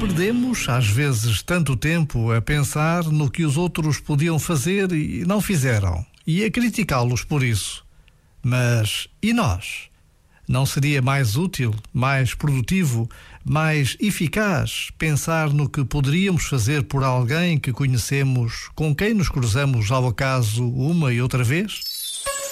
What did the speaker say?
Perdemos, às vezes, tanto tempo a pensar no que os outros podiam fazer e não fizeram, e a criticá-los por isso. Mas e nós? Não seria mais útil, mais produtivo, mais eficaz pensar no que poderíamos fazer por alguém que conhecemos, com quem nos cruzamos ao acaso uma e outra vez?